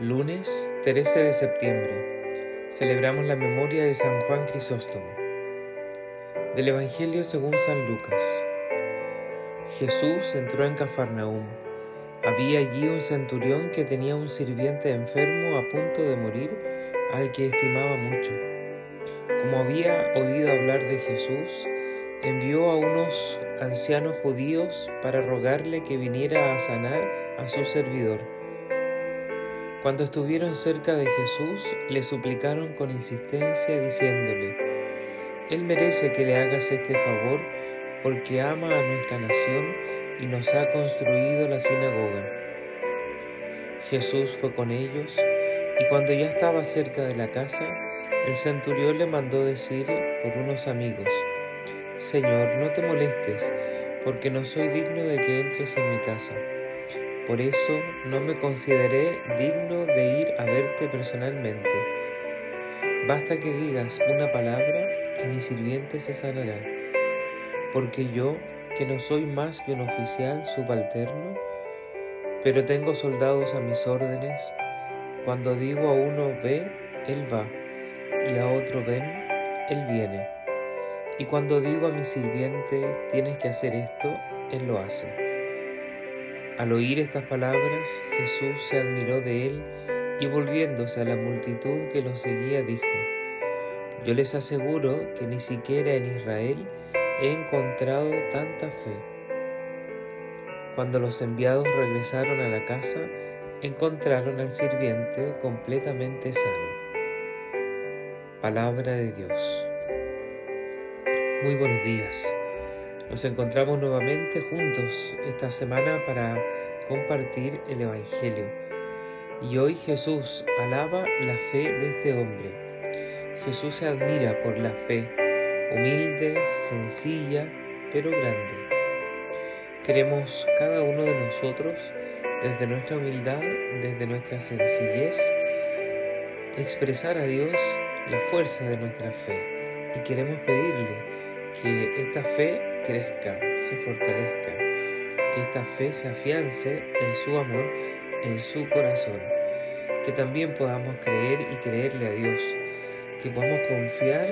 Lunes 13 de septiembre. Celebramos la memoria de San Juan Crisóstomo. Del Evangelio según San Lucas. Jesús entró en Cafarnaúm. Había allí un centurión que tenía un sirviente enfermo a punto de morir, al que estimaba mucho. Como había oído hablar de Jesús, envió a unos ancianos judíos para rogarle que viniera a sanar a su servidor. Cuando estuvieron cerca de Jesús, le suplicaron con insistencia diciéndole, Él merece que le hagas este favor porque ama a nuestra nación y nos ha construido la sinagoga. Jesús fue con ellos y cuando ya estaba cerca de la casa, el centurión le mandó decir por unos amigos, Señor, no te molestes, porque no soy digno de que entres en mi casa. Por eso no me consideré digno de ir a verte personalmente. Basta que digas una palabra y mi sirviente se sanará, porque yo, que no soy más que un oficial subalterno, pero tengo soldados a mis órdenes, cuando digo a uno ve, él va, y a otro ven, él viene. Y cuando digo a mi sirviente, tienes que hacer esto, él lo hace. Al oír estas palabras, Jesús se admiró de él y volviéndose a la multitud que lo seguía, dijo, Yo les aseguro que ni siquiera en Israel he encontrado tanta fe. Cuando los enviados regresaron a la casa, encontraron al sirviente completamente sano. Palabra de Dios. Muy buenos días. Nos encontramos nuevamente juntos esta semana para compartir el Evangelio. Y hoy Jesús alaba la fe de este hombre. Jesús se admira por la fe, humilde, sencilla, pero grande. Queremos cada uno de nosotros, desde nuestra humildad, desde nuestra sencillez, expresar a Dios la fuerza de nuestra fe y queremos pedirle que esta fe crezca, se fortalezca, que esta fe se afiance en su amor, en su corazón, que también podamos creer y creerle a Dios, que podamos confiar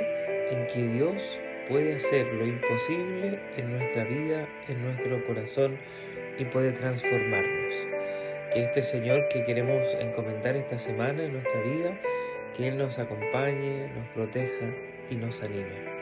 en que Dios puede hacer lo imposible en nuestra vida, en nuestro corazón y puede transformarnos. Que este Señor que queremos encomendar esta semana en nuestra vida, que Él nos acompañe, nos proteja y nos anime.